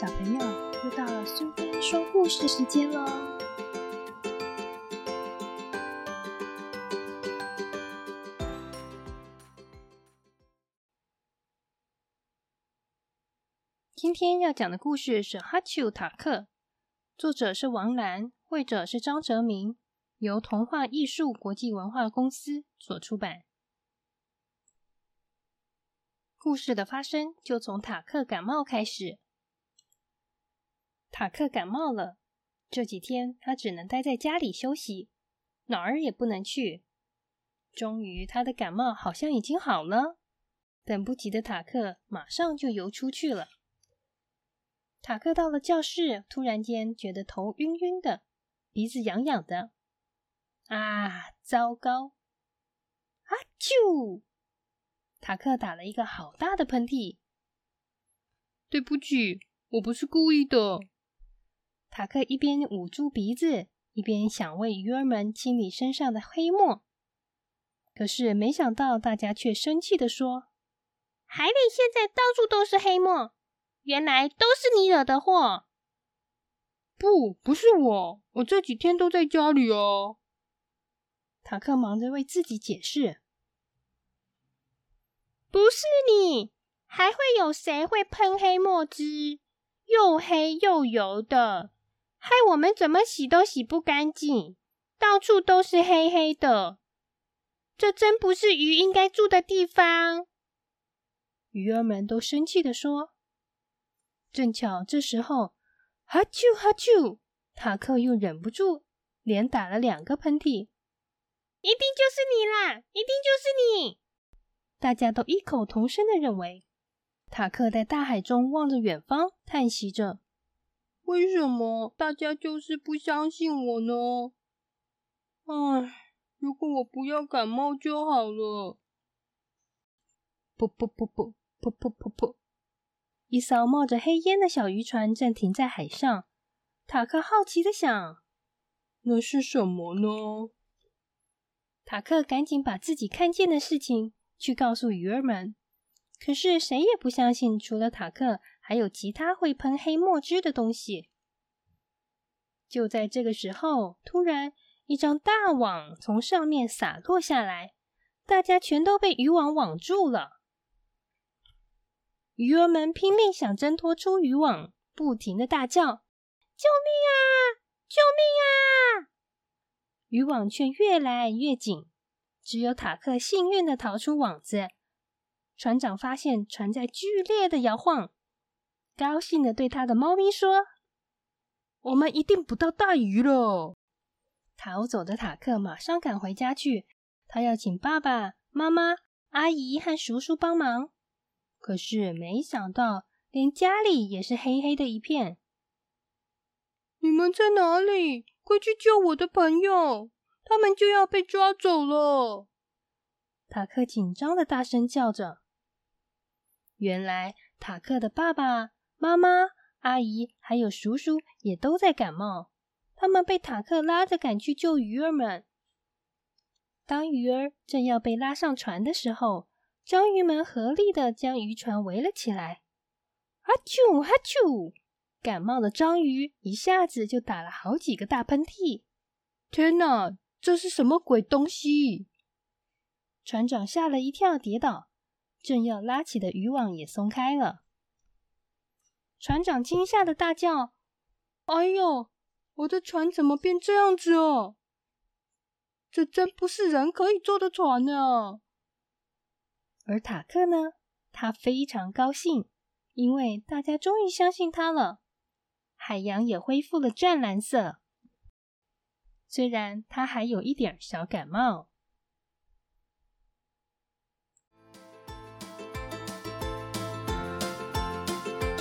小朋友，又到了苏菲说故事时间喽！今天要讲的故事是《哈丘塔克》，作者是王兰，绘者是张哲明，由童话艺术国际文化公司所出版。故事的发生就从塔克感冒开始。塔克感冒了，这几天他只能待在家里休息，哪儿也不能去。终于，他的感冒好像已经好了。等不及的塔克马上就游出去了。塔克到了教室，突然间觉得头晕晕的，鼻子痒痒的。啊，糟糕！啊啾！塔克打了一个好大的喷嚏。对不起，我不是故意的。塔克一边捂住鼻子，一边想为鱼儿们清理身上的黑墨。可是没想到，大家却生气的说：“海里现在到处都是黑墨，原来都是你惹的祸。”“不，不是我，我这几天都在家里哦。”塔克忙着为自己解释。“不是你，还会有谁会喷黑墨汁？又黑又油的。”害我们怎么洗都洗不干净，到处都是黑黑的。这真不是鱼应该住的地方。鱼儿们都生气的说。正巧这时候，哈啾哈啾，塔克又忍不住，连打了两个喷嚏。一定就是你啦！一定就是你！大家都异口同声的认为。塔克在大海中望着远方，叹息着。为什么大家就是不相信我呢？唉，如果我不要感冒就好了。噗噗噗噗噗噗噗噗！一艘冒着黑烟的小渔船正停在海上。塔克好奇的想：“那是什么呢？”塔克赶紧把自己看见的事情去告诉鱼儿们，可是谁也不相信，除了塔克。还有其他会喷黑墨汁的东西。就在这个时候，突然一张大网从上面洒落下来，大家全都被渔网网住了。鱼儿们拼命想挣脱出渔网，不停的大叫：“救命啊！救命啊！”渔网却越来越紧，只有塔克幸运的逃出网子。船长发现船在剧烈的摇晃。高兴的对他的猫咪说：“我们一定捕到大鱼了。”逃走的塔克马上赶回家去，他要请爸爸妈妈、阿姨和叔叔帮忙。可是没想到，连家里也是黑黑的一片。你们在哪里？快去救我的朋友！他们就要被抓走了！塔克紧张的大声叫着。原来，塔克的爸爸。妈妈、阿姨还有叔叔也都在感冒，他们被塔克拉着赶去救鱼儿们。当鱼儿正要被拉上船的时候，章鱼们合力的将渔船围了起来。哈啾哈啾，感冒的章鱼一下子就打了好几个大喷嚏。天哪，这是什么鬼东西？船长吓了一跳，跌倒，正要拉起的渔网也松开了。船长惊吓的大叫：“哎呦，我的船怎么变这样子哦？这真不是人可以坐的船呢！”而塔克呢，他非常高兴，因为大家终于相信他了。海洋也恢复了湛蓝色，虽然他还有一点小感冒。